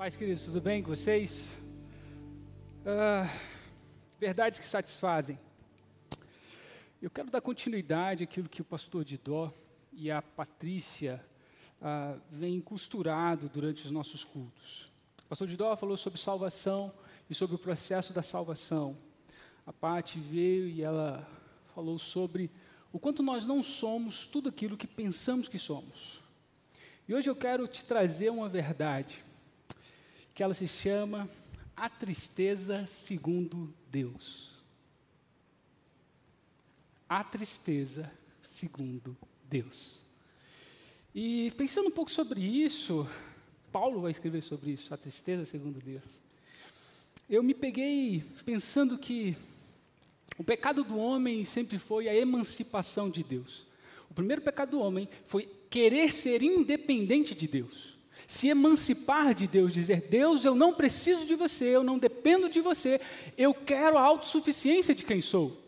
Paz, queridos, tudo bem com vocês? Ah, verdades que satisfazem. Eu quero dar continuidade àquilo que o pastor Didó e a Patrícia ah, vêm costurado durante os nossos cultos. O pastor Didó falou sobre salvação e sobre o processo da salvação. A Paty veio e ela falou sobre o quanto nós não somos tudo aquilo que pensamos que somos. E hoje eu quero te trazer uma verdade que ela se chama A Tristeza Segundo Deus. A Tristeza Segundo Deus. E pensando um pouco sobre isso, Paulo vai escrever sobre isso, a tristeza segundo Deus. Eu me peguei pensando que o pecado do homem sempre foi a emancipação de Deus. O primeiro pecado do homem foi querer ser independente de Deus se emancipar de Deus, dizer: Deus, eu não preciso de você, eu não dependo de você, eu quero a autossuficiência de quem sou.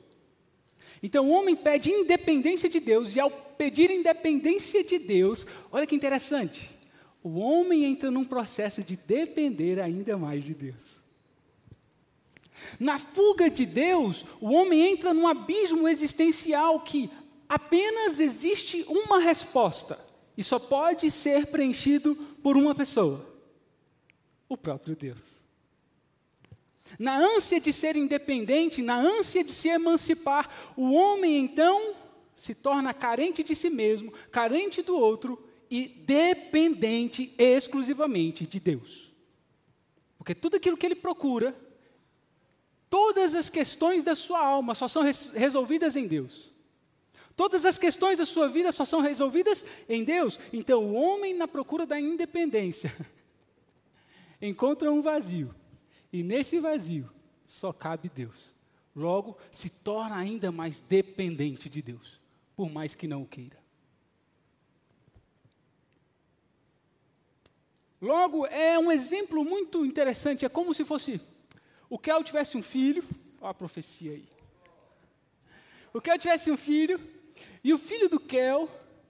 Então o homem pede independência de Deus, e ao pedir independência de Deus, olha que interessante, o homem entra num processo de depender ainda mais de Deus. Na fuga de Deus, o homem entra num abismo existencial que apenas existe uma resposta e só pode ser preenchido por uma pessoa: o próprio Deus. Na ânsia de ser independente, na ânsia de se emancipar, o homem então se torna carente de si mesmo, carente do outro e dependente exclusivamente de Deus. Porque tudo aquilo que ele procura, todas as questões da sua alma só são resolvidas em Deus. Todas as questões da sua vida só são resolvidas em Deus. Então, o homem, na procura da independência, encontra um vazio. E nesse vazio só cabe Deus. Logo, se torna ainda mais dependente de Deus, por mais que não o queira. Logo, é um exemplo muito interessante. É como se fosse o Kel tivesse um filho. Olha a profecia aí. O Kel tivesse um filho e o filho do Kel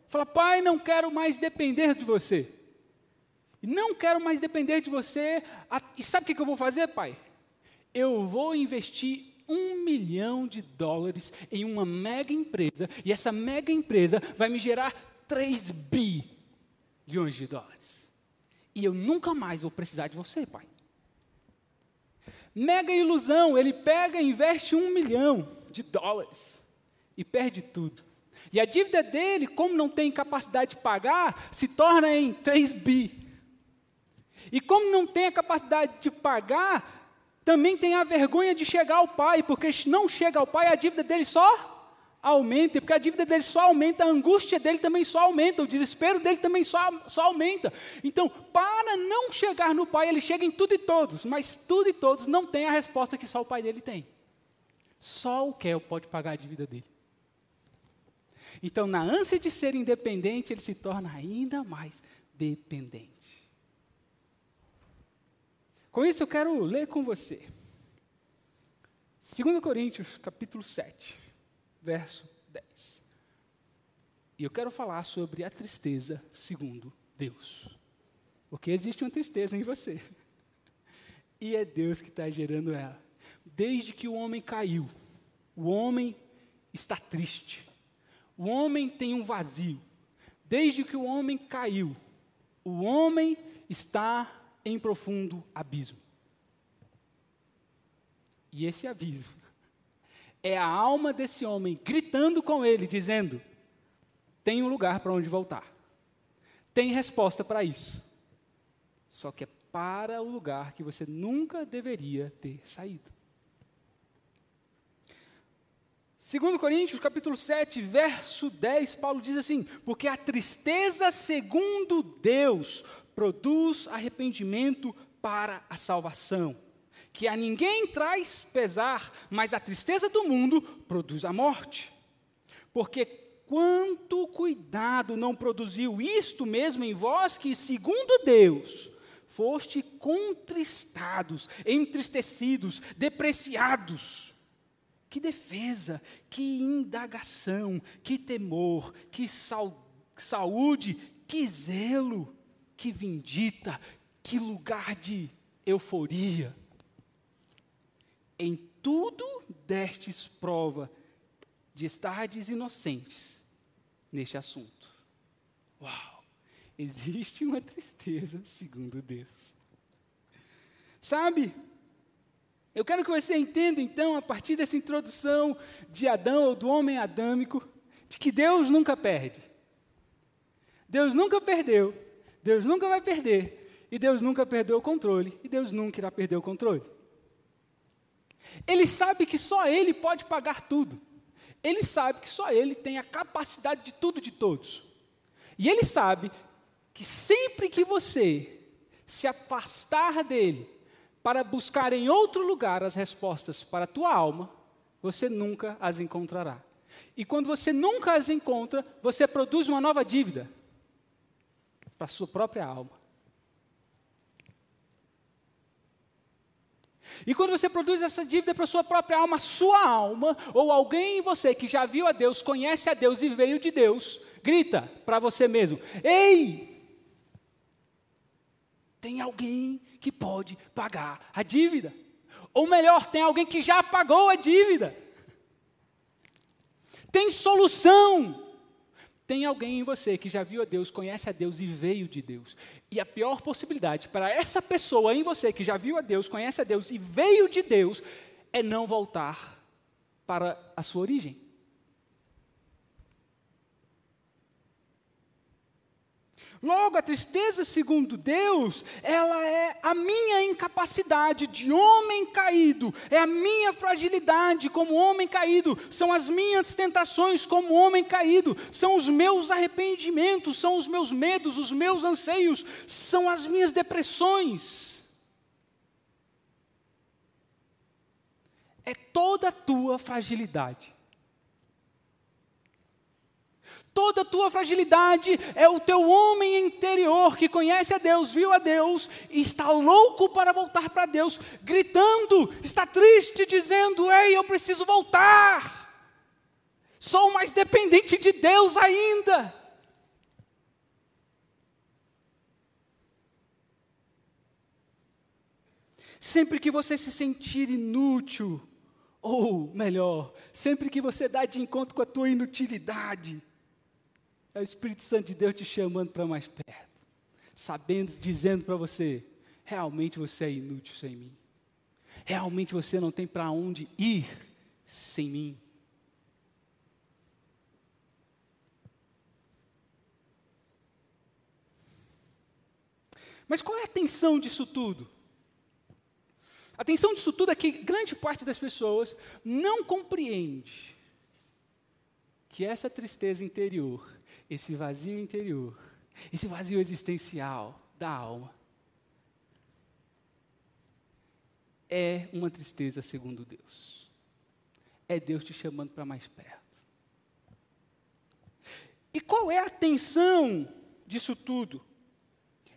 fala: Pai, não quero mais depender de você. Não quero mais depender de você. E sabe o que eu vou fazer, pai? Eu vou investir um milhão de dólares em uma mega empresa. E essa mega empresa vai me gerar 3 bilhões de dólares. E eu nunca mais vou precisar de você, pai. Mega ilusão, ele pega e investe um milhão de dólares e perde tudo. E a dívida dele, como não tem capacidade de pagar, se torna em 3 bi. E como não tem a capacidade de pagar, também tem a vergonha de chegar ao pai, porque se não chega ao pai, a dívida dele só aumenta, porque a dívida dele só aumenta, a angústia dele também só aumenta, o desespero dele também só, só aumenta. Então, para não chegar no pai, ele chega em tudo e todos, mas tudo e todos não tem a resposta que só o pai dele tem. Só o Kel pode pagar a dívida dele. Então, na ânsia de ser independente, ele se torna ainda mais dependente. Com isso, eu quero ler com você. 2 Coríntios, capítulo 7, verso 10. E eu quero falar sobre a tristeza segundo Deus. Porque existe uma tristeza em você. E é Deus que está gerando ela. Desde que o homem caiu, o homem está triste. O homem tem um vazio. Desde que o homem caiu, o homem está em profundo abismo. E esse abismo é a alma desse homem gritando com ele, dizendo: tem um lugar para onde voltar. Tem resposta para isso. Só que é para o lugar que você nunca deveria ter saído. 2 Coríntios, capítulo 7, verso 10, Paulo diz assim: Porque a tristeza segundo Deus produz arrependimento para a salvação, que a ninguém traz pesar, mas a tristeza do mundo produz a morte. Porque quanto cuidado não produziu isto mesmo em vós, que, segundo Deus, foste contristados, entristecidos, depreciados que defesa, que indagação, que temor, que sal, saúde, que zelo, que vindita, Que lugar de euforia. Em tudo destes prova de estardes inocentes neste assunto. Uau! Existe uma tristeza segundo Deus. Sabe? Eu quero que você entenda então, a partir dessa introdução de Adão ou do homem adâmico, de que Deus nunca perde. Deus nunca perdeu, Deus nunca vai perder, e Deus nunca perdeu o controle, e Deus nunca irá perder o controle. Ele sabe que só Ele pode pagar tudo. Ele sabe que só Ele tem a capacidade de tudo de todos. E Ele sabe que sempre que você se afastar dele para buscar em outro lugar as respostas para a tua alma, você nunca as encontrará. E quando você nunca as encontra, você produz uma nova dívida para a sua própria alma. E quando você produz essa dívida para a sua própria alma, sua alma, ou alguém em você que já viu a Deus, conhece a Deus e veio de Deus, grita para você mesmo: Ei! Tem alguém que pode pagar a dívida. Ou melhor, tem alguém que já pagou a dívida. Tem solução. Tem alguém em você que já viu a Deus, conhece a Deus e veio de Deus. E a pior possibilidade para essa pessoa em você que já viu a Deus, conhece a Deus e veio de Deus é não voltar para a sua origem. Logo, a tristeza, segundo Deus, ela é a minha incapacidade de homem caído, é a minha fragilidade como homem caído, são as minhas tentações como homem caído, são os meus arrependimentos, são os meus medos, os meus anseios, são as minhas depressões. É toda a tua fragilidade. Toda a tua fragilidade é o teu homem interior que conhece a Deus, viu a Deus e está louco para voltar para Deus, gritando, está triste, dizendo: Ei, eu preciso voltar. Sou mais dependente de Deus ainda. Sempre que você se sentir inútil, ou melhor, sempre que você dá de encontro com a tua inutilidade, é o Espírito Santo de Deus te chamando para mais perto, sabendo, dizendo para você: realmente você é inútil sem mim. Realmente você não tem para onde ir sem mim. Mas qual é a tensão disso tudo? A tensão disso tudo é que grande parte das pessoas não compreende que essa tristeza interior esse vazio interior, esse vazio existencial da alma, é uma tristeza segundo Deus. É Deus te chamando para mais perto. E qual é a tensão disso tudo?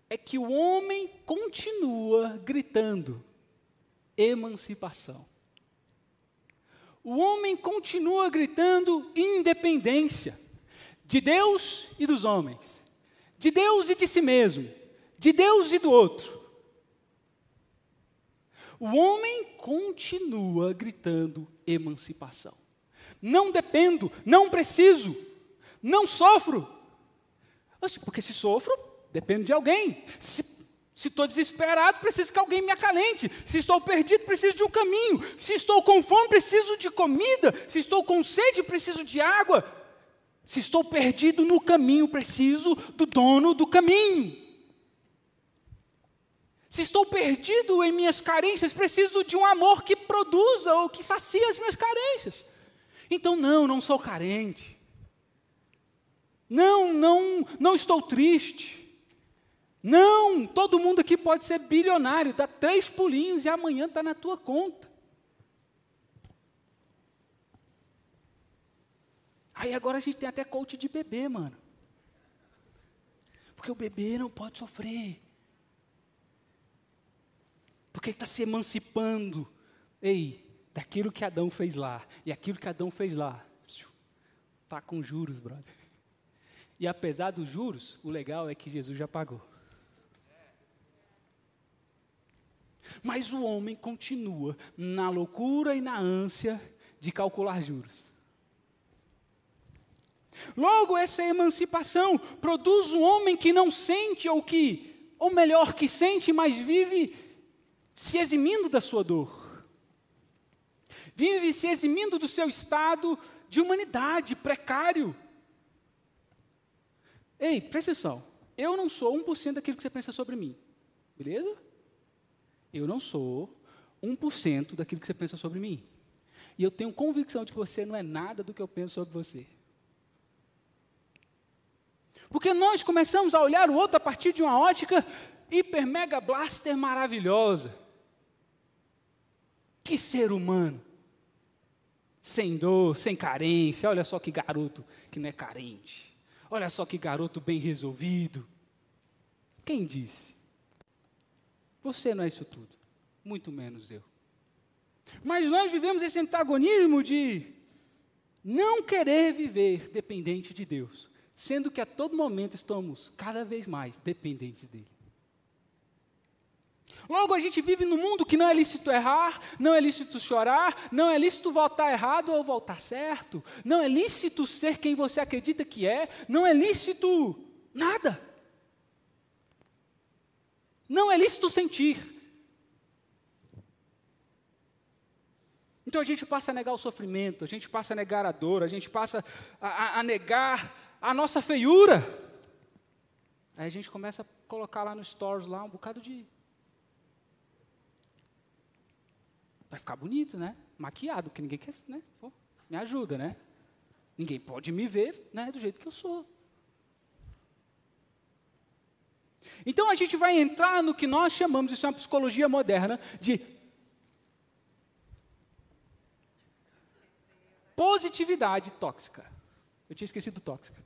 É que o homem continua gritando emancipação. O homem continua gritando independência de Deus e dos homens, de Deus e de si mesmo, de Deus e do outro. O homem continua gritando emancipação. Não dependo, não preciso, não sofro. Porque se sofro, dependo de alguém. Se estou desesperado, preciso que alguém me acalente. Se estou perdido, preciso de um caminho. Se estou com fome, preciso de comida. Se estou com sede, preciso de água. Se estou perdido no caminho, preciso do dono do caminho. Se estou perdido em minhas carências, preciso de um amor que produza ou que sacia as minhas carências. Então, não, não sou carente. Não, não, não estou triste. Não, todo mundo aqui pode ser bilionário, dá três pulinhos e amanhã está na tua conta. Aí agora a gente tem até coach de bebê, mano. Porque o bebê não pode sofrer. Porque ele está se emancipando. Ei, daquilo que Adão fez lá. E aquilo que Adão fez lá. Está com juros, brother. E apesar dos juros, o legal é que Jesus já pagou. Mas o homem continua na loucura e na ânsia de calcular juros. Logo, essa emancipação produz um homem que não sente, ou que, ou melhor, que sente, mas vive se eximindo da sua dor. Vive se eximindo do seu estado de humanidade precário. Ei, presta atenção. Eu não sou 1% daquilo que você pensa sobre mim. Beleza? Eu não sou 1% daquilo que você pensa sobre mim. E eu tenho convicção de que você não é nada do que eu penso sobre você. Porque nós começamos a olhar o outro a partir de uma ótica hiper mega blaster maravilhosa. Que ser humano. Sem dor, sem carência. Olha só que garoto que não é carente. Olha só que garoto bem resolvido. Quem disse? Você não é isso tudo. Muito menos eu. Mas nós vivemos esse antagonismo de não querer viver dependente de Deus sendo que a todo momento estamos cada vez mais dependentes dele. Logo, a gente vive num mundo que não é lícito errar, não é lícito chorar, não é lícito voltar errado ou voltar certo, não é lícito ser quem você acredita que é, não é lícito nada. Não é lícito sentir. Então a gente passa a negar o sofrimento, a gente passa a negar a dor, a gente passa a, a, a negar a nossa feiura. Aí a gente começa a colocar lá no stores lá um bocado de Vai ficar bonito, né? Maquiado, que ninguém quer, né? Pô, me ajuda, né? Ninguém pode me ver, né, do jeito que eu sou. Então a gente vai entrar no que nós chamamos, isso é uma psicologia moderna, de positividade tóxica. Eu tinha esquecido tóxica.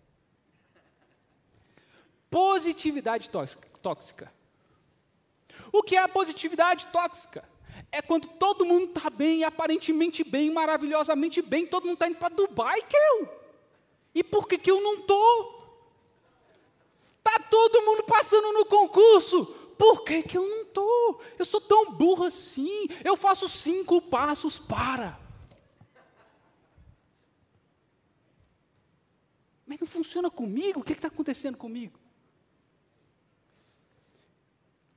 Positividade tóxica. O que é a positividade tóxica? É quando todo mundo está bem, aparentemente bem, maravilhosamente bem, todo mundo está indo para Dubai, que eu. E por que, que eu não estou? Está todo mundo passando no concurso. Por que, que eu não estou? Eu sou tão burro assim. Eu faço cinco passos para. Mas não funciona comigo? O que está acontecendo comigo?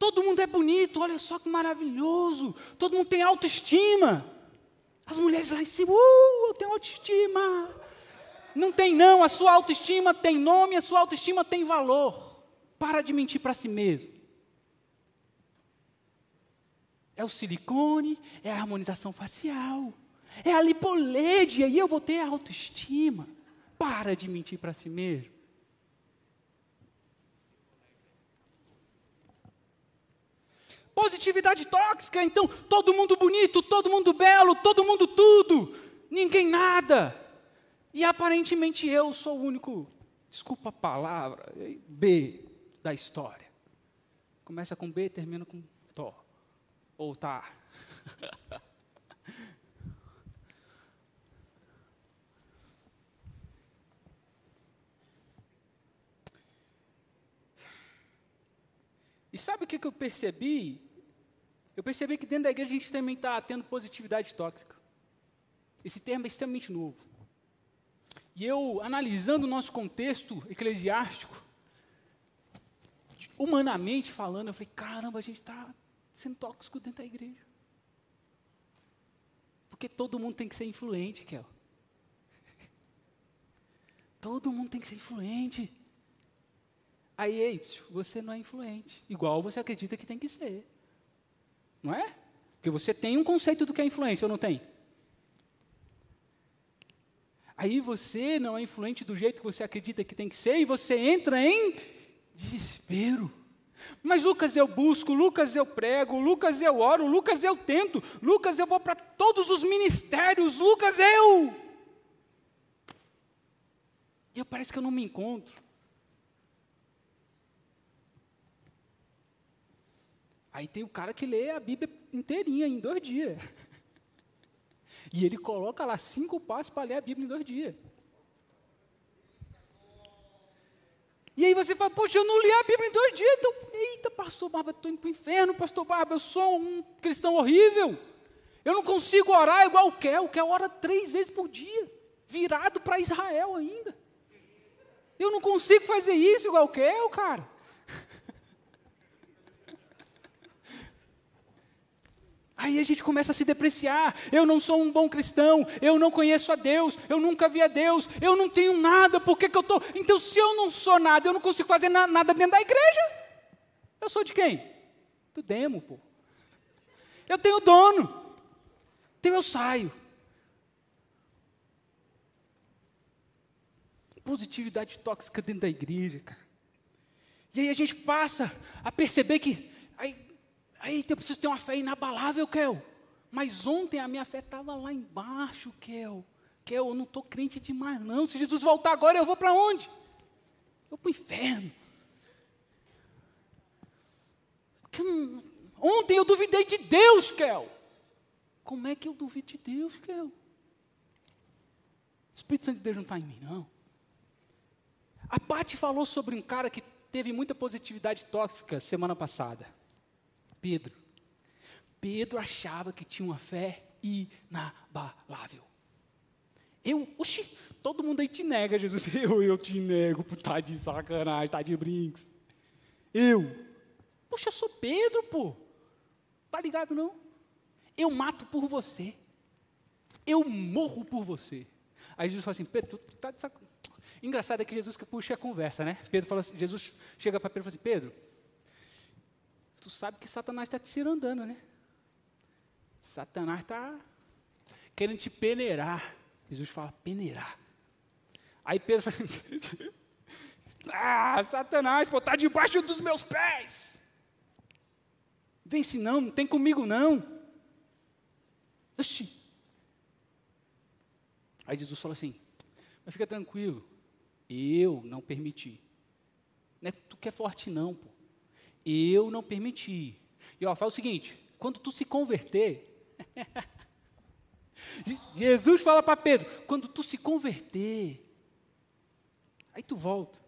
Todo mundo é bonito, olha só que maravilhoso. Todo mundo tem autoestima. As mulheres lá em cima, uh, eu tenho autoestima. Não tem não, a sua autoestima tem nome, a sua autoestima tem valor. Para de mentir para si mesmo. É o silicone, é a harmonização facial, é a lipolede, e aí eu vou ter a autoestima. Para de mentir para si mesmo. Positividade tóxica, então todo mundo bonito, todo mundo belo, todo mundo tudo, ninguém nada. E aparentemente eu sou o único, desculpa a palavra, B da história. Começa com B, termina com Tó. Ou tá. E sabe o que, que eu percebi? Eu percebi que dentro da igreja a gente também está tendo positividade tóxica. Esse termo é extremamente novo. E eu, analisando o nosso contexto eclesiástico, humanamente falando, eu falei: caramba, a gente está sendo tóxico dentro da igreja. Porque todo mundo tem que ser influente, Kel. Todo mundo tem que ser influente. Aí, ei, você não é influente, igual você acredita que tem que ser. Não é? Porque você tem um conceito do que é influência, ou não tem? Aí você não é influente do jeito que você acredita que tem que ser, e você entra em desespero. Mas Lucas eu busco, Lucas eu prego, Lucas eu oro, Lucas eu tento, Lucas eu vou para todos os ministérios, Lucas eu. E eu parece que eu não me encontro. Aí tem o cara que lê a Bíblia inteirinha em dois dias. E ele coloca lá cinco passos para ler a Bíblia em dois dias. E aí você fala, poxa, eu não li a Bíblia em dois dias, então, eita, pastor Barba, estou indo para o inferno, pastor Barba, eu sou um cristão horrível. Eu não consigo orar igual o Kel, o Kel ora três vezes por dia, virado para Israel ainda. Eu não consigo fazer isso igual o Kel, cara. Aí a gente começa a se depreciar. Eu não sou um bom cristão, eu não conheço a Deus, eu nunca vi a Deus, eu não tenho nada, por que, que eu estou. Então, se eu não sou nada, eu não consigo fazer na, nada dentro da igreja. Eu sou de quem? Do demo, pô. Eu tenho dono. Então eu saio. Positividade tóxica dentro da igreja, cara. E aí a gente passa a perceber que. Aí, Aí eu preciso ter uma fé inabalável, Kel. Mas ontem a minha fé estava lá embaixo, Kel. Kel, eu não estou crente demais, não. Se Jesus voltar agora, eu vou para onde? Eu para o inferno. Ontem eu duvidei de Deus, Kel. Como é que eu duvido de Deus, Kel? O Espírito Santo de Deus não está em mim, não. A Paty falou sobre um cara que teve muita positividade tóxica semana passada. Pedro. Pedro achava que tinha uma fé inabalável. Eu, oxi, todo mundo aí te nega, Jesus. Eu, eu te nego, tá de sacanagem, tá de brinks. Eu, poxa, eu sou Pedro, pô. Tá ligado não? Eu mato por você. Eu morro por você. Aí Jesus fala assim, Pedro, tu tá de sacanagem. Engraçado é que Jesus que puxa a conversa, né? Pedro fala assim, Jesus chega para Pedro e fala assim, Pedro, tu sabe que Satanás está te cirandando, né? Satanás está querendo te peneirar. Jesus fala, peneirar. Aí Pedro fala, ah, Satanás, pô, está debaixo dos meus pés. Vence não, não tem comigo não. Oxi. Aí Jesus fala assim, mas fica tranquilo, eu não permiti. Não é tu que é forte não, pô. Eu não permiti. E ó, fala o seguinte: quando tu se converter, Jesus fala para Pedro: quando tu se converter, aí tu volta.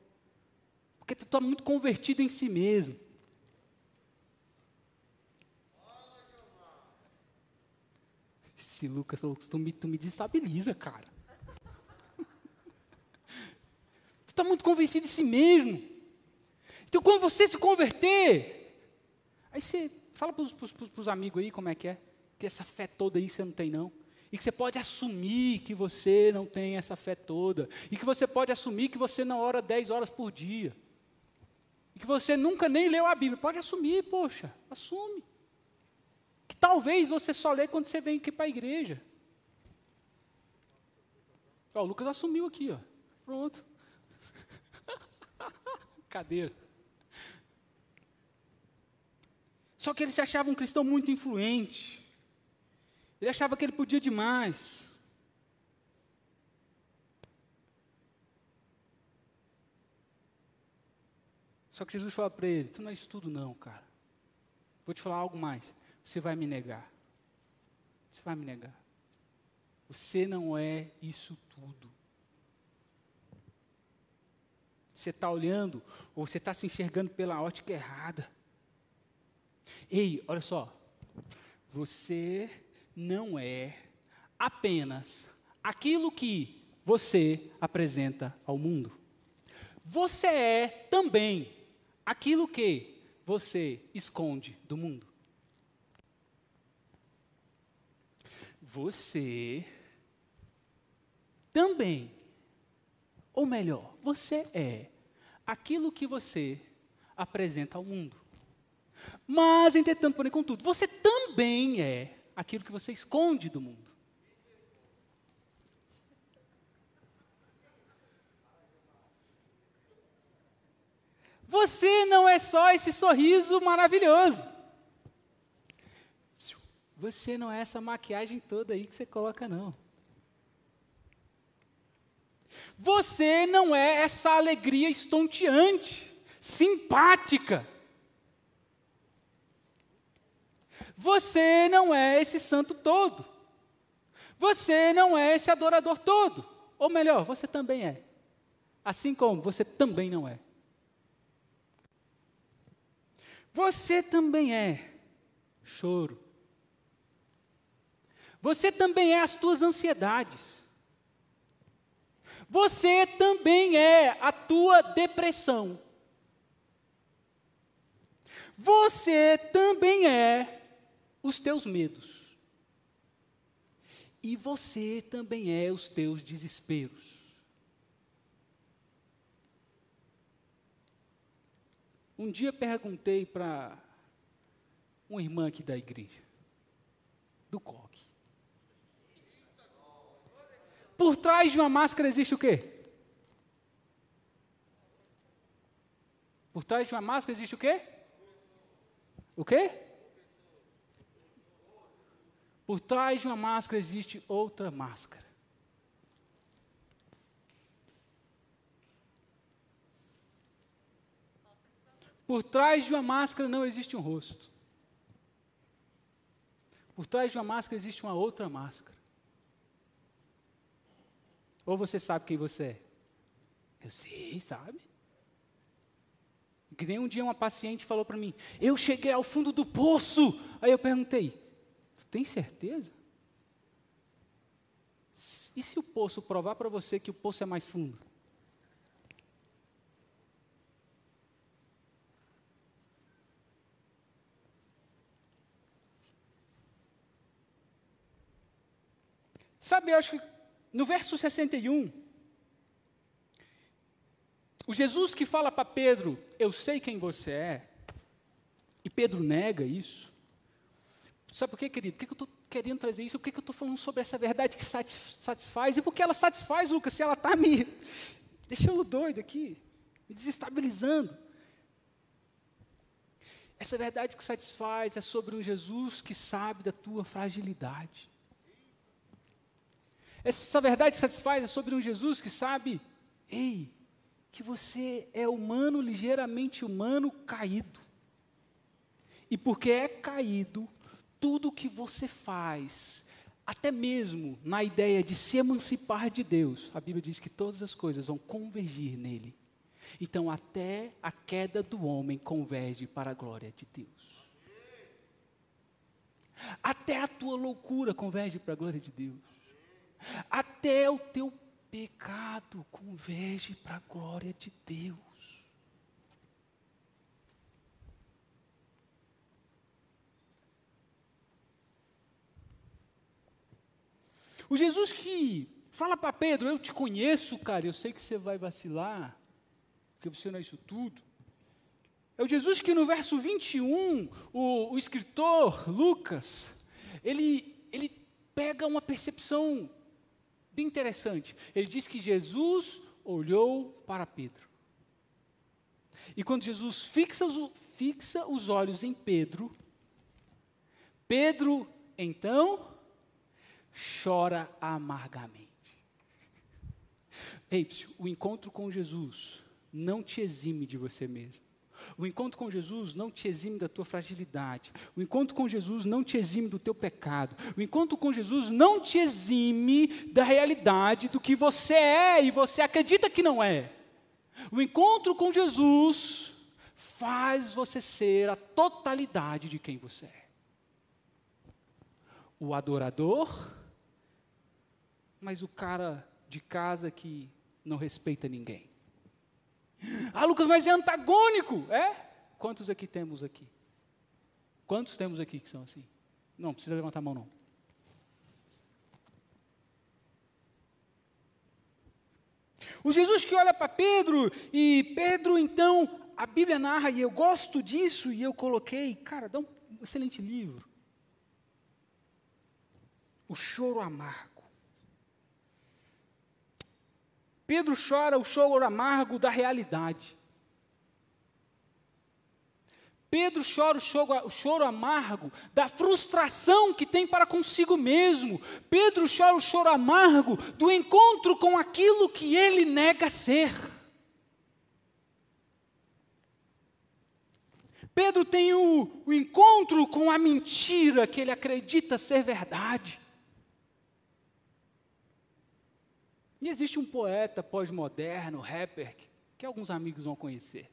Porque tu está muito convertido em si mesmo. Esse Lucas, tu me, tu me desestabiliza, cara. tu está muito convencido em si mesmo. Então, quando você se converter, aí você fala para os amigos aí como é que é, que essa fé toda aí você não tem não. E que você pode assumir que você não tem essa fé toda. E que você pode assumir que você não ora 10 horas por dia. E que você nunca nem leu a Bíblia. Pode assumir, poxa, assume. Que talvez você só lê quando você vem aqui para a igreja. Ó, o Lucas assumiu aqui, ó. Pronto. Cadeira. Só que ele se achava um cristão muito influente. Ele achava que ele podia demais. Só que Jesus fala para ele: Tu não é tudo, não, cara. Vou te falar algo mais. Você vai me negar. Você vai me negar. Você não é isso tudo. Você está olhando, ou você está se enxergando pela ótica errada. Ei, olha só. Você não é apenas aquilo que você apresenta ao mundo. Você é também aquilo que você esconde do mundo. Você também, ou melhor, você é aquilo que você apresenta ao mundo. Mas, entretanto, porém, contudo, você também é aquilo que você esconde do mundo. Você não é só esse sorriso maravilhoso. Você não é essa maquiagem toda aí que você coloca, não. Você não é essa alegria estonteante, simpática. Você não é esse santo todo. Você não é esse adorador todo. Ou melhor, você também é. Assim como você também não é. Você também é choro. Você também é as tuas ansiedades. Você também é a tua depressão. Você também é os teus medos. E você também é os teus desesperos. Um dia perguntei para uma irmã aqui da igreja, do coque. Por trás de uma máscara existe o quê? Por trás de uma máscara existe o quê? O quê? Por trás de uma máscara existe outra máscara. Por trás de uma máscara não existe um rosto. Por trás de uma máscara existe uma outra máscara. Ou você sabe quem você é? Eu sei, sabe? Que nem um dia uma paciente falou para mim: Eu cheguei ao fundo do poço. Aí eu perguntei: tem certeza? E se o poço provar para você que o poço é mais fundo? Sabe, eu acho que no verso 61, o Jesus que fala para Pedro, eu sei quem você é, e Pedro nega isso. Sabe por quê, querido? Por que, eu estou querendo trazer isso? Por que, eu estou falando sobre essa verdade que satisfaz? E por que ela satisfaz, Lucas, se ela está me deixando doido aqui, me desestabilizando? Essa verdade que satisfaz é sobre um Jesus que sabe da tua fragilidade. Essa verdade que satisfaz é sobre um Jesus que sabe, ei, que você é humano, ligeiramente humano, caído. E porque é caído, tudo que você faz, até mesmo na ideia de se emancipar de Deus, a Bíblia diz que todas as coisas vão convergir nele. Então, até a queda do homem converge para a glória de Deus. Até a tua loucura converge para a glória de Deus. Até o teu pecado converge para a glória de Deus. O Jesus que fala para Pedro: Eu te conheço, cara, eu sei que você vai vacilar, porque você não é isso tudo. É o Jesus que no verso 21, o, o escritor Lucas, ele, ele pega uma percepção bem interessante. Ele diz que Jesus olhou para Pedro. E quando Jesus fixa os, fixa os olhos em Pedro, Pedro então chora amargamente. Ei, o encontro com Jesus não te exime de você mesmo. O encontro com Jesus não te exime da tua fragilidade. O encontro com Jesus não te exime do teu pecado. O encontro com Jesus não te exime da realidade do que você é e você acredita que não é. O encontro com Jesus faz você ser a totalidade de quem você é. O adorador, mas o cara de casa que não respeita ninguém. Ah, Lucas, mas é antagônico. É? Quantos aqui temos aqui? Quantos temos aqui que são assim? Não, precisa levantar a mão não. O Jesus que olha para Pedro, e Pedro então, a Bíblia narra, e eu gosto disso, e eu coloquei, cara, dá um excelente livro. O choro amargo. Pedro chora o choro amargo da realidade. Pedro chora o choro, o choro, amargo da frustração que tem para consigo mesmo. Pedro chora o choro amargo do encontro com aquilo que ele nega ser. Pedro tem o, o encontro com a mentira que ele acredita ser verdade. E existe um poeta pós-moderno, rapper, que, que alguns amigos vão conhecer,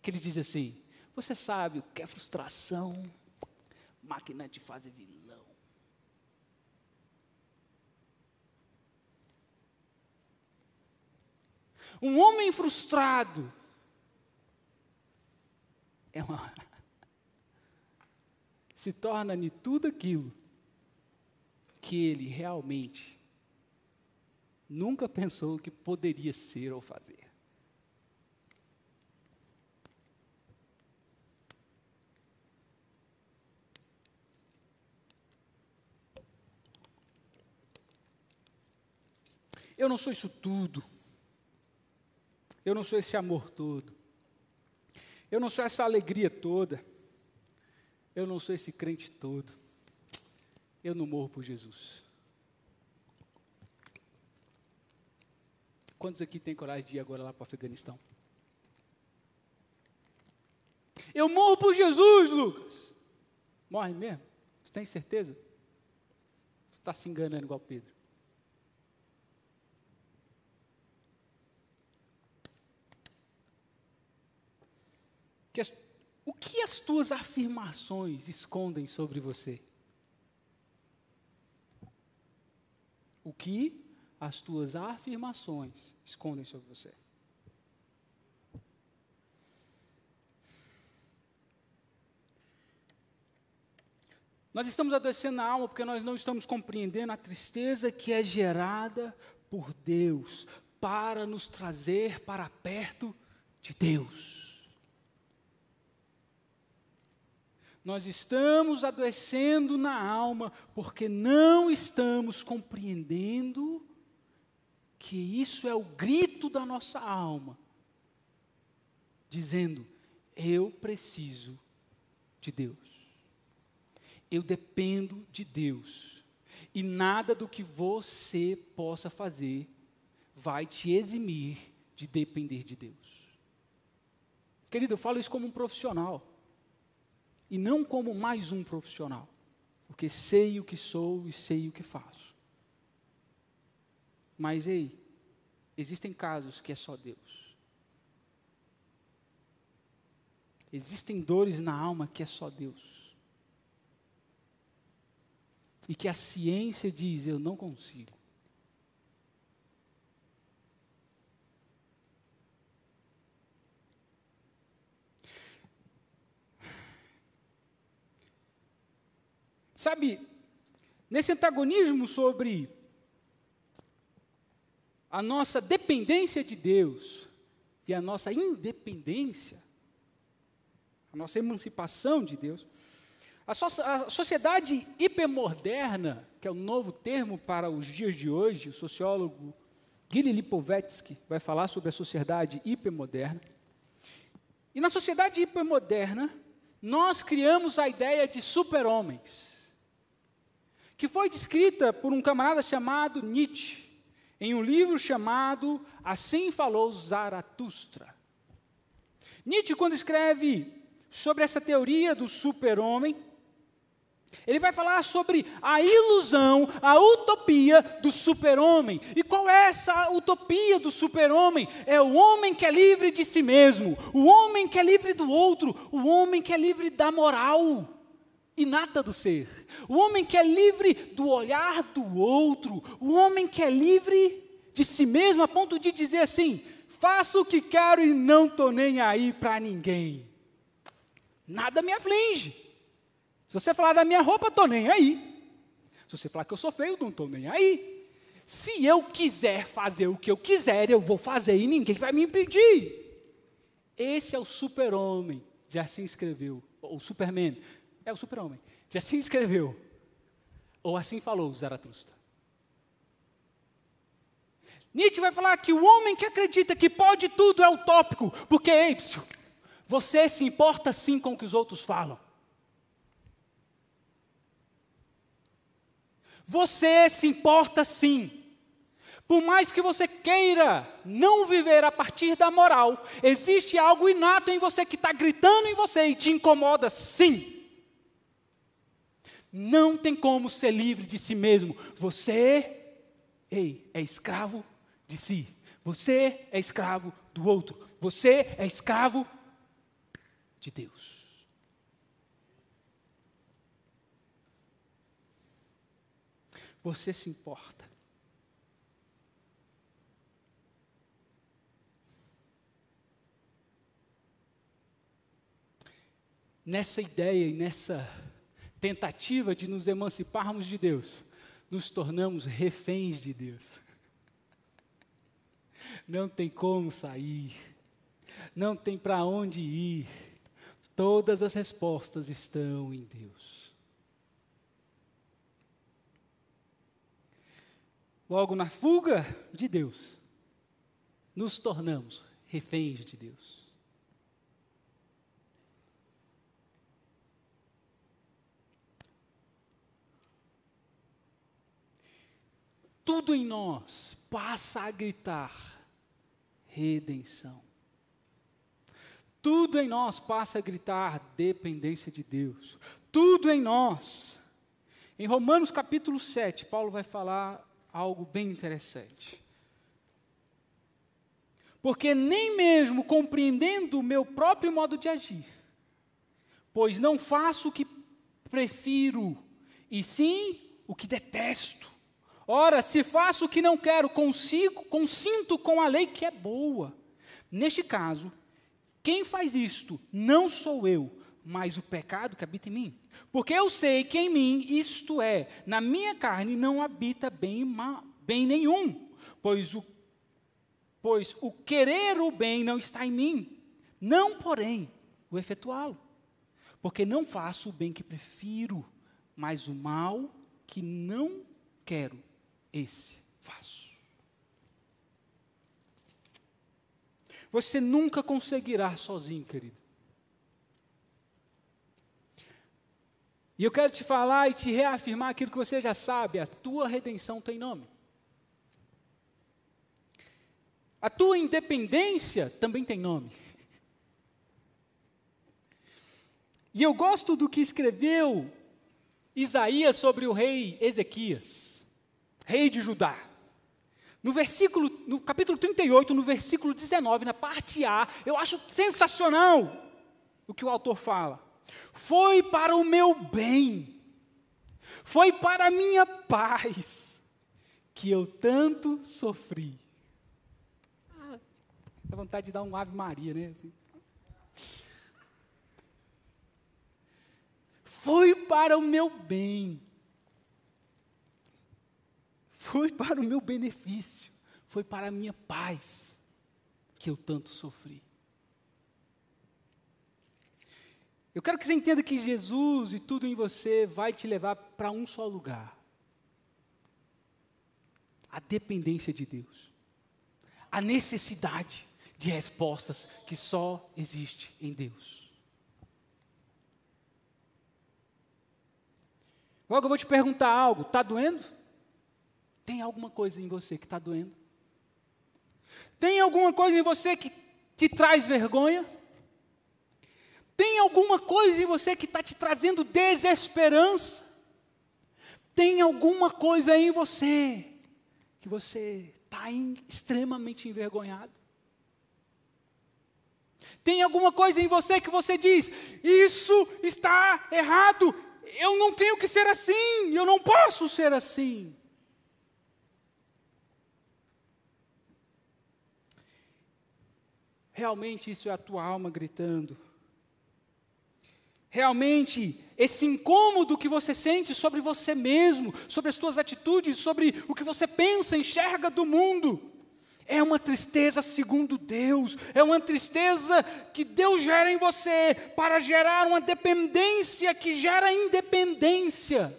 que ele diz assim: Você sabe o que é frustração? Máquina de fazer vilão. Um homem frustrado é uma se torna de tudo aquilo que ele realmente nunca pensou que poderia ser ou fazer. Eu não sou isso tudo. Eu não sou esse amor todo. Eu não sou essa alegria toda. Eu não sou esse crente todo. Eu não morro por Jesus. Quantos aqui têm coragem de ir agora lá para o Afeganistão? Eu morro por Jesus, Lucas. Morre mesmo? Tu tem certeza? Tu está se enganando igual Pedro. O que as tuas afirmações escondem sobre você? O que as tuas afirmações escondem sobre você? Nós estamos adoecendo a alma porque nós não estamos compreendendo a tristeza que é gerada por Deus para nos trazer para perto de Deus. Nós estamos adoecendo na alma porque não estamos compreendendo que isso é o grito da nossa alma, dizendo: Eu preciso de Deus, eu dependo de Deus, e nada do que você possa fazer vai te eximir de depender de Deus. Querido, eu falo isso como um profissional e não como mais um profissional, porque sei o que sou e sei o que faço. Mas ei, existem casos que é só Deus. Existem dores na alma que é só Deus. E que a ciência diz: eu não consigo. Sabe, nesse antagonismo sobre a nossa dependência de Deus e a nossa independência, a nossa emancipação de Deus, a, so a sociedade hipermoderna, que é o novo termo para os dias de hoje, o sociólogo Gili Lipovetsky vai falar sobre a sociedade hipermoderna. E na sociedade hipermoderna, nós criamos a ideia de super-homens que foi descrita por um camarada chamado Nietzsche, em um livro chamado Assim Falou Zaratustra. Nietzsche, quando escreve sobre essa teoria do super-homem, ele vai falar sobre a ilusão, a utopia do super-homem. E qual é essa utopia do super-homem? É o homem que é livre de si mesmo, o homem que é livre do outro, o homem que é livre da moral inata do ser. O homem que é livre do olhar do outro. O homem que é livre de si mesmo a ponto de dizer assim: faço o que quero e não estou nem aí para ninguém. Nada me aflige. Se você falar da minha roupa, estou nem aí. Se você falar que eu sou feio, não estou nem aí. Se eu quiser fazer o que eu quiser, eu vou fazer e ninguém vai me impedir. Esse é o super-homem, já se inscreveu, ou Superman, é o super-homem. Já se inscreveu. Ou assim falou Zaratustra. Nietzsche vai falar que o homem que acredita que pode tudo é utópico, porque, ei, você se importa sim com o que os outros falam. Você se importa sim. Por mais que você queira não viver a partir da moral, existe algo inato em você que está gritando em você e te incomoda sim. Não tem como ser livre de si mesmo. Você, ei, é escravo de si. Você é escravo do outro. Você é escravo de Deus. Você se importa. Nessa ideia e nessa tentativa de nos emanciparmos de Deus, nos tornamos reféns de Deus. Não tem como sair, não tem para onde ir, todas as respostas estão em Deus. Logo, na fuga de Deus, nos tornamos reféns de Deus. Tudo em nós passa a gritar redenção. Tudo em nós passa a gritar dependência de Deus. Tudo em nós. Em Romanos capítulo 7, Paulo vai falar algo bem interessante. Porque nem mesmo compreendendo o meu próprio modo de agir, pois não faço o que prefiro, e sim o que detesto. Ora, se faço o que não quero, consigo, consinto com a lei que é boa. Neste caso, quem faz isto não sou eu, mas o pecado que habita em mim. Porque eu sei que em mim, isto é, na minha carne, não habita bem, bem nenhum, pois o, pois o querer o bem não está em mim, não, porém, o efetuá-lo. Porque não faço o bem que prefiro, mas o mal que não quero esse faço. Você nunca conseguirá sozinho, querido. E eu quero te falar e te reafirmar aquilo que você já sabe: a tua redenção tem nome. A tua independência também tem nome. E eu gosto do que escreveu Isaías sobre o rei Ezequias rei de Judá. No versículo, no capítulo 38, no versículo 19, na parte A, eu acho sensacional o que o autor fala. Foi para o meu bem, foi para a minha paz, que eu tanto sofri. Dá vontade de dar um Ave Maria, né? Assim. Foi para o meu bem foi para o meu benefício, foi para a minha paz que eu tanto sofri. Eu quero que você entenda que Jesus e tudo em você vai te levar para um só lugar: a dependência de Deus, a necessidade de respostas que só existe em Deus. Logo eu vou te perguntar algo: está doendo? Tem alguma coisa em você que está doendo? Tem alguma coisa em você que te traz vergonha? Tem alguma coisa em você que está te trazendo desesperança? Tem alguma coisa em você que você está extremamente envergonhado? Tem alguma coisa em você que você diz: Isso está errado, eu não tenho que ser assim, eu não posso ser assim. Realmente isso é a tua alma gritando. Realmente, esse incômodo que você sente sobre você mesmo, sobre as suas atitudes, sobre o que você pensa, enxerga do mundo, é uma tristeza segundo Deus, é uma tristeza que Deus gera em você para gerar uma dependência que gera independência.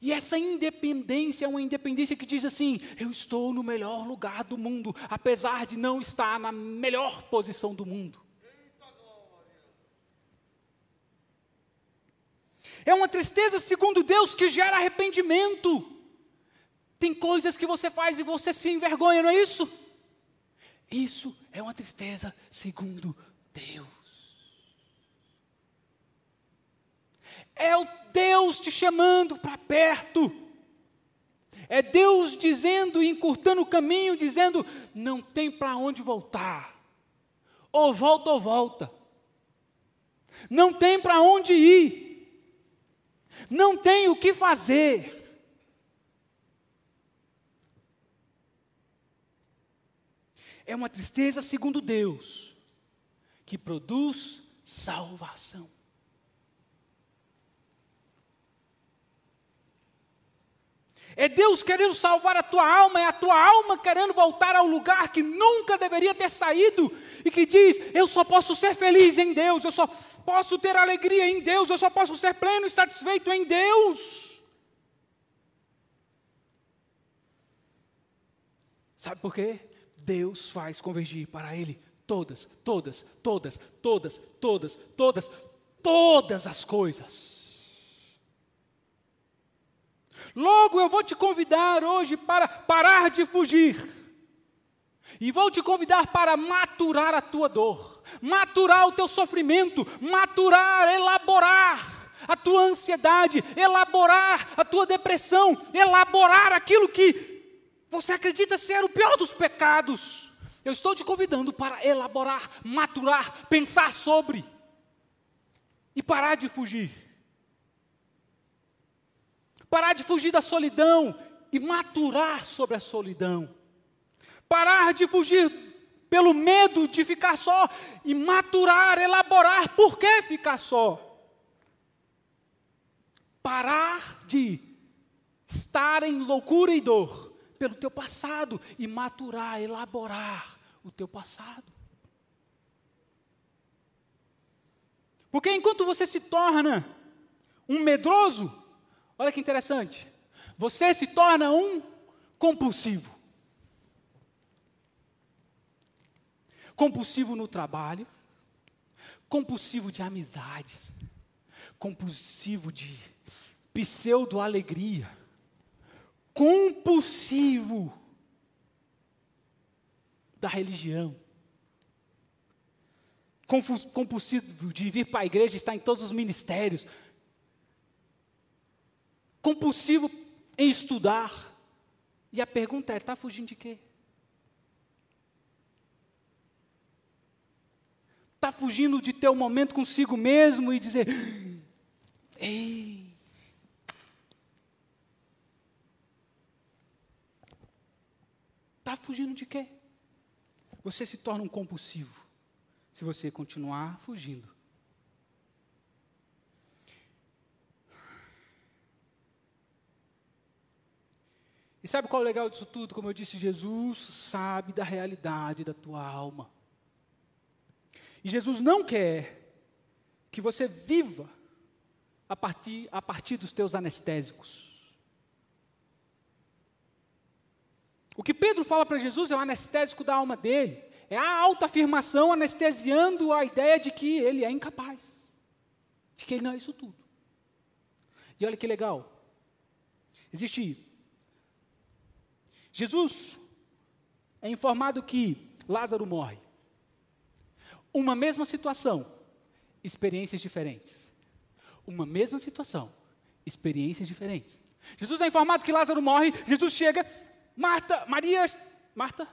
E essa independência é uma independência que diz assim: eu estou no melhor lugar do mundo, apesar de não estar na melhor posição do mundo. É uma tristeza, segundo Deus, que gera arrependimento. Tem coisas que você faz e você se envergonha, não é isso? Isso é uma tristeza, segundo Deus. É o Deus te chamando para perto. É Deus dizendo, encurtando o caminho, dizendo: não tem para onde voltar. Ou volta ou volta. não tem para onde ir, não tem o que fazer. É uma tristeza segundo Deus, que produz salvação. É Deus querendo salvar a tua alma, é a tua alma querendo voltar ao lugar que nunca deveria ter saído e que diz: Eu só posso ser feliz em Deus, eu só posso ter alegria em Deus, eu só posso ser pleno e satisfeito em Deus. Sabe por quê? Deus faz convergir para Ele todas, todas, todas, todas, todas, todas, todas as coisas. Logo eu vou te convidar hoje para parar de fugir. E vou te convidar para maturar a tua dor, maturar o teu sofrimento, maturar, elaborar a tua ansiedade, elaborar a tua depressão, elaborar aquilo que você acredita ser o pior dos pecados. Eu estou te convidando para elaborar, maturar, pensar sobre e parar de fugir. Parar de fugir da solidão e maturar sobre a solidão. Parar de fugir pelo medo de ficar só e maturar, elaborar por que ficar só. Parar de estar em loucura e dor pelo teu passado e maturar, elaborar o teu passado. Porque enquanto você se torna um medroso, olha que interessante, você se torna um compulsivo. Compulsivo no trabalho, compulsivo de amizades, compulsivo de pseudo-alegria, compulsivo da religião. Compulsivo de vir para a igreja, estar em todos os ministérios. Compulsivo em estudar. E a pergunta é: está fugindo de quê? Está fugindo de ter um momento consigo mesmo e dizer: Ei, Está fugindo de quê? Você se torna um compulsivo se você continuar fugindo. Sabe qual é o legal disso tudo? Como eu disse, Jesus sabe da realidade da tua alma. E Jesus não quer que você viva a partir, a partir dos teus anestésicos. O que Pedro fala para Jesus é o anestésico da alma dele. É a autoafirmação anestesiando a ideia de que ele é incapaz. De que ele não é isso tudo. E olha que legal. Existe. Jesus é informado que Lázaro morre. Uma mesma situação, experiências diferentes. Uma mesma situação, experiências diferentes. Jesus é informado que Lázaro morre, Jesus chega, Marta, Maria, Marta,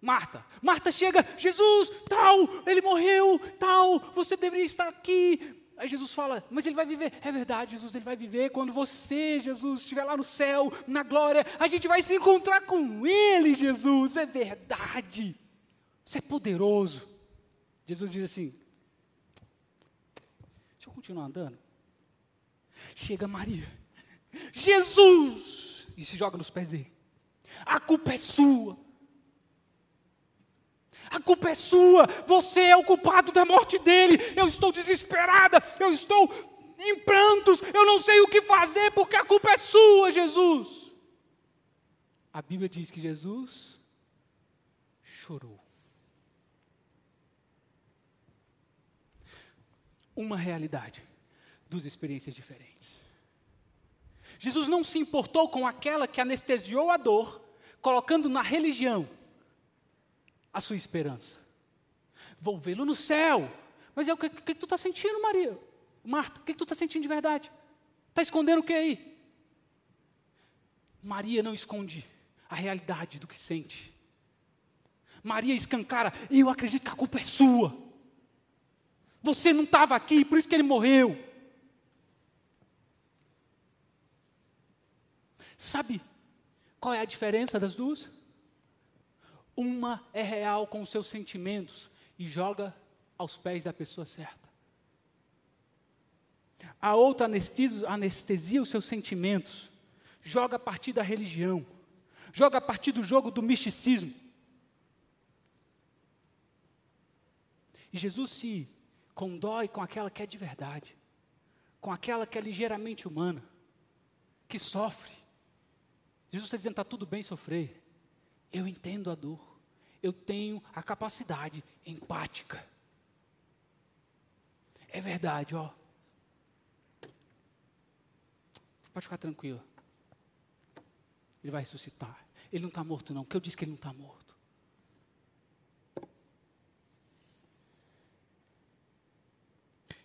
Marta. Marta chega, Jesus, tal, ele morreu, tal, você deveria estar aqui. Aí Jesus fala, mas ele vai viver. É verdade, Jesus, ele vai viver. Quando você, Jesus, estiver lá no céu, na glória, a gente vai se encontrar com ele, Jesus. É verdade. Você é poderoso. Jesus diz assim: Deixa eu continuar andando. Chega Maria, Jesus, e se joga nos pés dele. A culpa é sua. A culpa é sua. Você é o culpado da morte dele. Eu estou desesperada. Eu estou em prantos. Eu não sei o que fazer porque a culpa é sua, Jesus. A Bíblia diz que Jesus chorou. Uma realidade, duas experiências diferentes. Jesus não se importou com aquela que anestesiou a dor colocando na religião a sua esperança. Vou vê-lo no céu. Mas é o que, que, que tu está sentindo, Maria? Marta, o que, que tu está sentindo de verdade? Está escondendo o que aí? Maria não esconde a realidade do que sente. Maria escancara, eu acredito que a culpa é sua. Você não estava aqui, por isso que ele morreu. Sabe qual é a diferença das duas? Uma é real com os seus sentimentos e joga aos pés da pessoa certa. A outra anestesia, anestesia os seus sentimentos, joga a partir da religião, joga a partir do jogo do misticismo. E Jesus se condói com aquela que é de verdade, com aquela que é ligeiramente humana, que sofre. Jesus está dizendo: está tudo bem sofrer, eu entendo a dor, eu tenho a capacidade empática. É verdade, ó. Pode ficar tranquilo. Ele vai ressuscitar. Ele não está morto, não, porque eu disse que ele não está morto.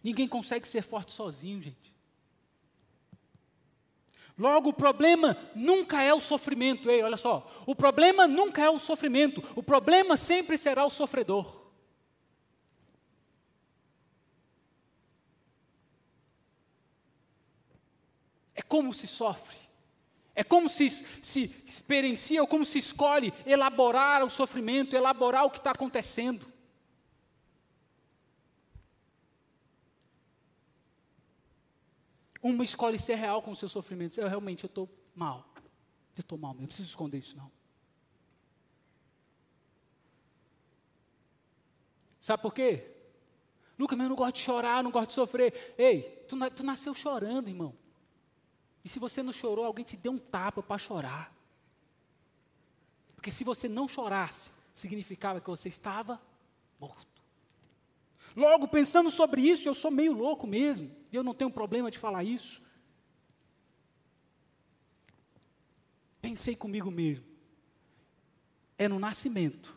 Ninguém consegue ser forte sozinho, gente. Logo, o problema nunca é o sofrimento. Ei, olha só. O problema nunca é o sofrimento. O problema sempre será o sofredor. É como se sofre. É como se, se experiencia, ou como se escolhe elaborar o sofrimento, elaborar o que está acontecendo. Uma escolhe ser real com os seus sofrimentos. Eu realmente eu estou mal. Eu estou mal, eu não preciso esconder isso não. Sabe por quê? Lucas, mas eu não gosto de chorar, não gosto de sofrer. Ei, tu, tu nasceu chorando, irmão. E se você não chorou, alguém te deu um tapa para chorar. Porque se você não chorasse, significava que você estava morto. Logo, pensando sobre isso, eu sou meio louco mesmo, e eu não tenho problema de falar isso. Pensei comigo mesmo. É no nascimento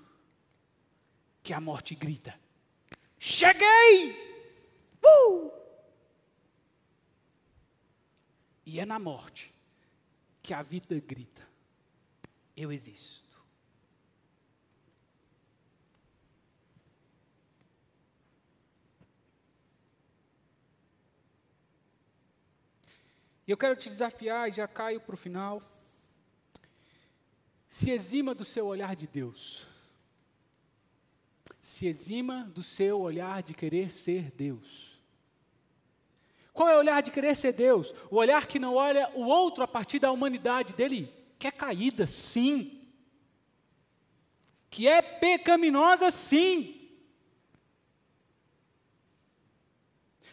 que a morte grita: Cheguei! Uh! E é na morte que a vida grita: Eu existo. E eu quero te desafiar, e já caio para o final. Se exima do seu olhar de Deus. Se exima do seu olhar de querer ser Deus. Qual é o olhar de querer ser Deus? O olhar que não olha o outro a partir da humanidade dele, que é caída, sim. Que é pecaminosa, sim.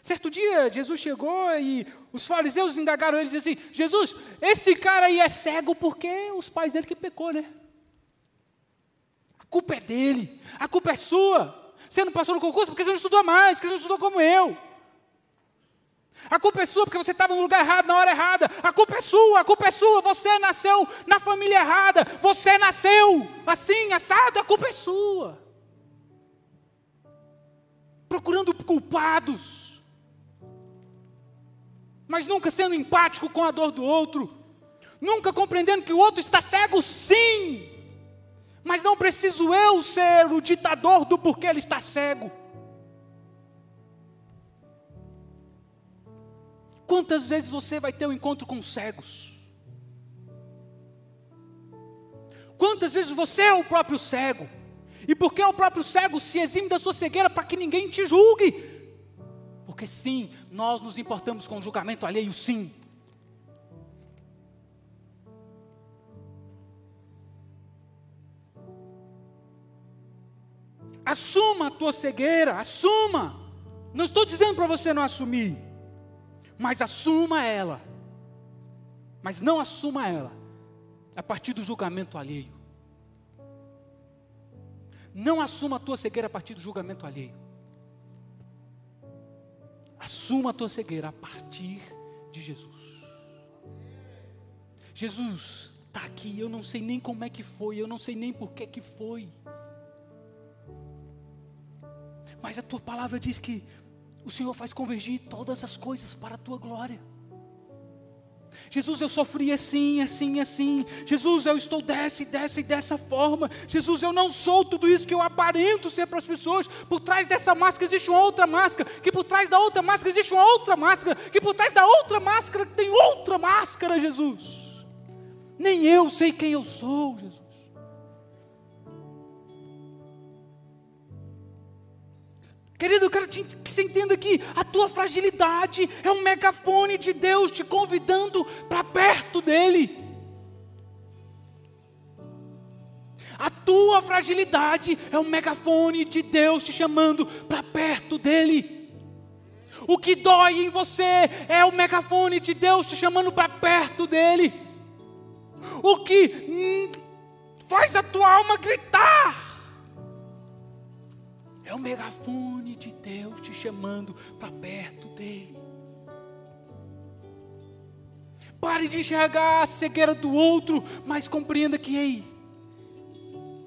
Certo dia, Jesus chegou e os fariseus indagaram ele e assim: Jesus, esse cara aí é cego porque os pais dele que pecou, né? A culpa é dele, a culpa é sua. Você não passou no concurso porque você não estudou mais, porque você não estudou como eu. A culpa é sua porque você estava no lugar errado, na hora errada. A culpa é sua, a culpa é sua. Você nasceu na família errada. Você nasceu assim, assado, a culpa é sua. Procurando culpados mas nunca sendo empático com a dor do outro, nunca compreendendo que o outro está cego, sim, mas não preciso eu ser o ditador do porquê ele está cego. Quantas vezes você vai ter um encontro com cegos? Quantas vezes você é o próprio cego? E porque é o próprio cego se exime da sua cegueira para que ninguém te julgue? Porque sim, nós nos importamos com o julgamento alheio, sim. Assuma a tua cegueira, assuma. Não estou dizendo para você não assumir, mas assuma ela. Mas não assuma ela a partir do julgamento alheio. Não assuma a tua cegueira a partir do julgamento alheio. Assuma a tua cegueira a partir de Jesus. Jesus está aqui, eu não sei nem como é que foi, eu não sei nem por que que foi. Mas a tua palavra diz que o Senhor faz convergir todas as coisas para a tua glória. Jesus, eu sofri assim, assim, assim. Jesus, eu estou dessa e dessa e dessa forma. Jesus, eu não sou tudo isso que eu aparento ser para as pessoas. Por trás dessa máscara existe uma outra máscara. Que por trás da outra máscara existe uma outra máscara. Que por trás da outra máscara tem outra máscara, Jesus. Nem eu sei quem eu sou, Jesus. Querido, eu quero que você entenda que a tua fragilidade é um megafone de Deus te convidando para perto dEle. A tua fragilidade é um megafone de Deus te chamando para perto dEle. O que dói em você é o megafone de Deus te chamando para perto dEle. O que hum, faz a tua alma gritar é o megafone de Deus te chamando para perto dele. Pare de enxergar a cegueira do outro, mas compreenda que, ei,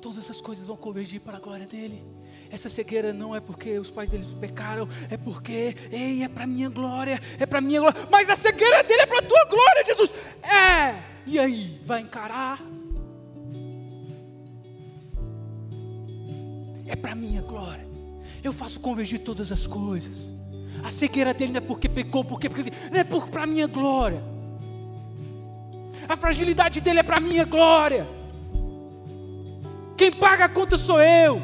todas as coisas vão convergir para a glória dele. Essa cegueira não é porque os pais deles pecaram, é porque, ei, é para minha glória, é para minha glória. Mas a cegueira dele é para a tua glória, Jesus. É. E aí, vai encarar? Eu faço convergir todas as coisas. A cegueira dele não é porque pecou, porque, porque não é para minha glória. A fragilidade dele é para minha glória. Quem paga a conta sou eu.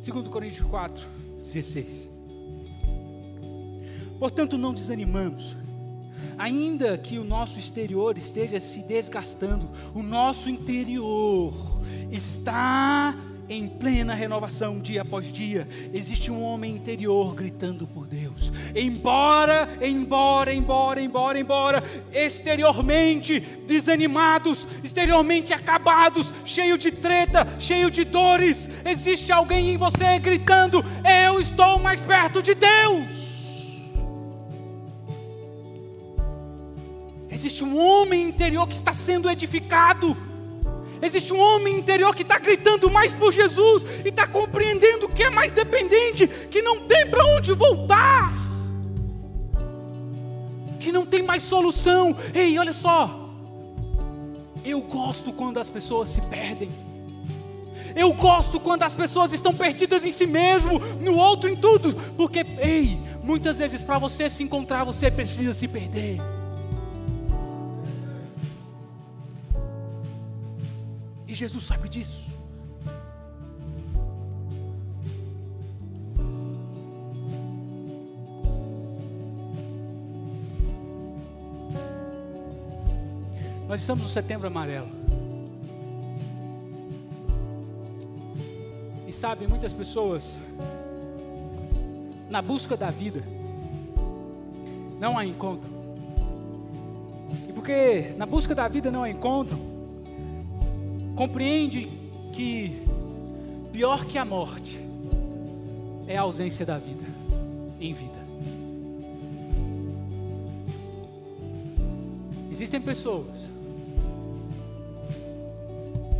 Segundo Coríntios 4, 16. Portanto, não desanimamos. Ainda que o nosso exterior esteja se desgastando, o nosso interior está em plena renovação dia após dia. Existe um homem interior gritando por Deus. Embora, embora, embora, embora, embora, exteriormente desanimados, exteriormente acabados, cheio de treta, cheio de dores, existe alguém em você gritando: Eu estou mais perto de Deus. Existe um homem interior que está sendo edificado. Existe um homem interior que está gritando mais por Jesus e está compreendendo que é mais dependente, que não tem para onde voltar, que não tem mais solução. Ei, olha só, eu gosto quando as pessoas se perdem. Eu gosto quando as pessoas estão perdidas em si mesmo, no outro, em tudo, porque, ei, muitas vezes para você se encontrar, você precisa se perder. Jesus sabe disso. Nós estamos no setembro amarelo. E sabe, muitas pessoas, na busca da vida, não a encontram. E porque na busca da vida não a encontram, compreende que pior que a morte é a ausência da vida em vida. Existem pessoas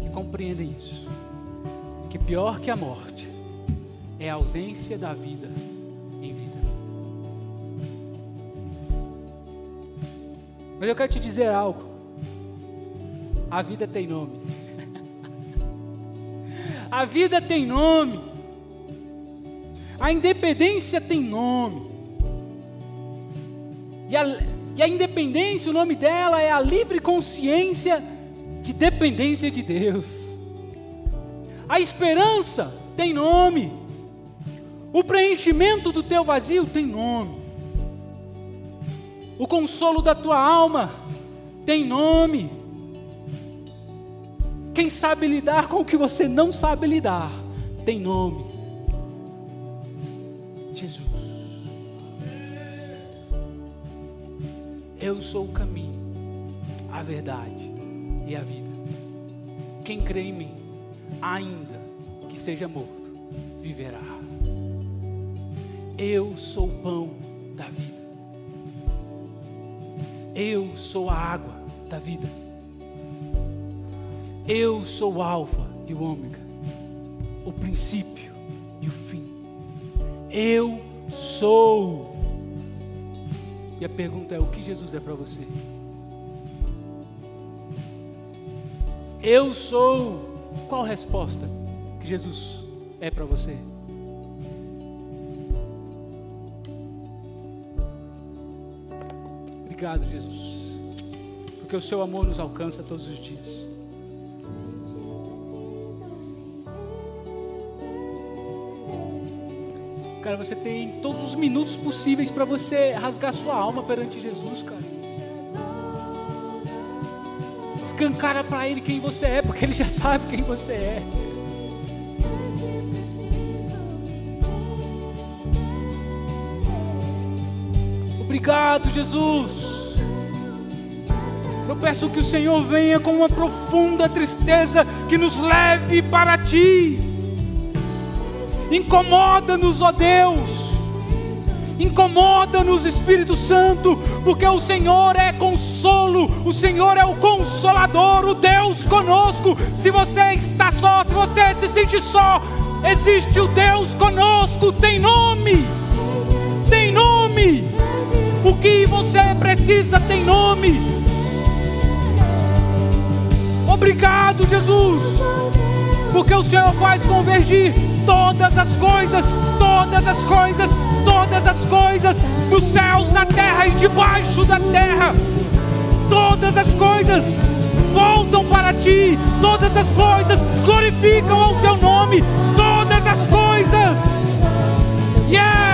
que compreendem isso, que pior que a morte é a ausência da vida em vida. Mas eu quero te dizer algo. A vida tem nome. A vida tem nome. A independência tem nome. E a, e a independência, o nome dela é a livre consciência de dependência de Deus. A esperança tem nome. O preenchimento do teu vazio tem nome. O consolo da tua alma tem nome. Quem sabe lidar com o que você não sabe lidar, tem nome: Jesus. Eu sou o caminho, a verdade e a vida. Quem crê em mim, ainda que seja morto, viverá. Eu sou o pão da vida. Eu sou a água da vida. Eu sou o Alfa e o Ômega, o princípio e o fim. Eu sou. E a pergunta é: o que Jesus é para você? Eu sou. Qual a resposta que Jesus é para você? Obrigado, Jesus, porque o seu amor nos alcança todos os dias. Cara, você tem todos os minutos possíveis para você rasgar sua alma perante Jesus, cara. Escancara para Ele quem você é, porque Ele já sabe quem você é. Obrigado, Jesus. Eu peço que o Senhor venha com uma profunda tristeza que nos leve para Ti. Incomoda-nos, ó Deus. Incomoda-nos, Espírito Santo, porque o Senhor é consolo, o Senhor é o consolador, o Deus conosco. Se você está só, se você se sente só, existe o Deus conosco, tem nome, tem nome. O que você precisa tem nome. Obrigado, Jesus, porque o Senhor faz convergir todas as coisas, todas as coisas, todas as coisas, nos céus, na terra e debaixo da terra, todas as coisas voltam para ti, todas as coisas glorificam ao teu nome, todas as coisas. Yeah!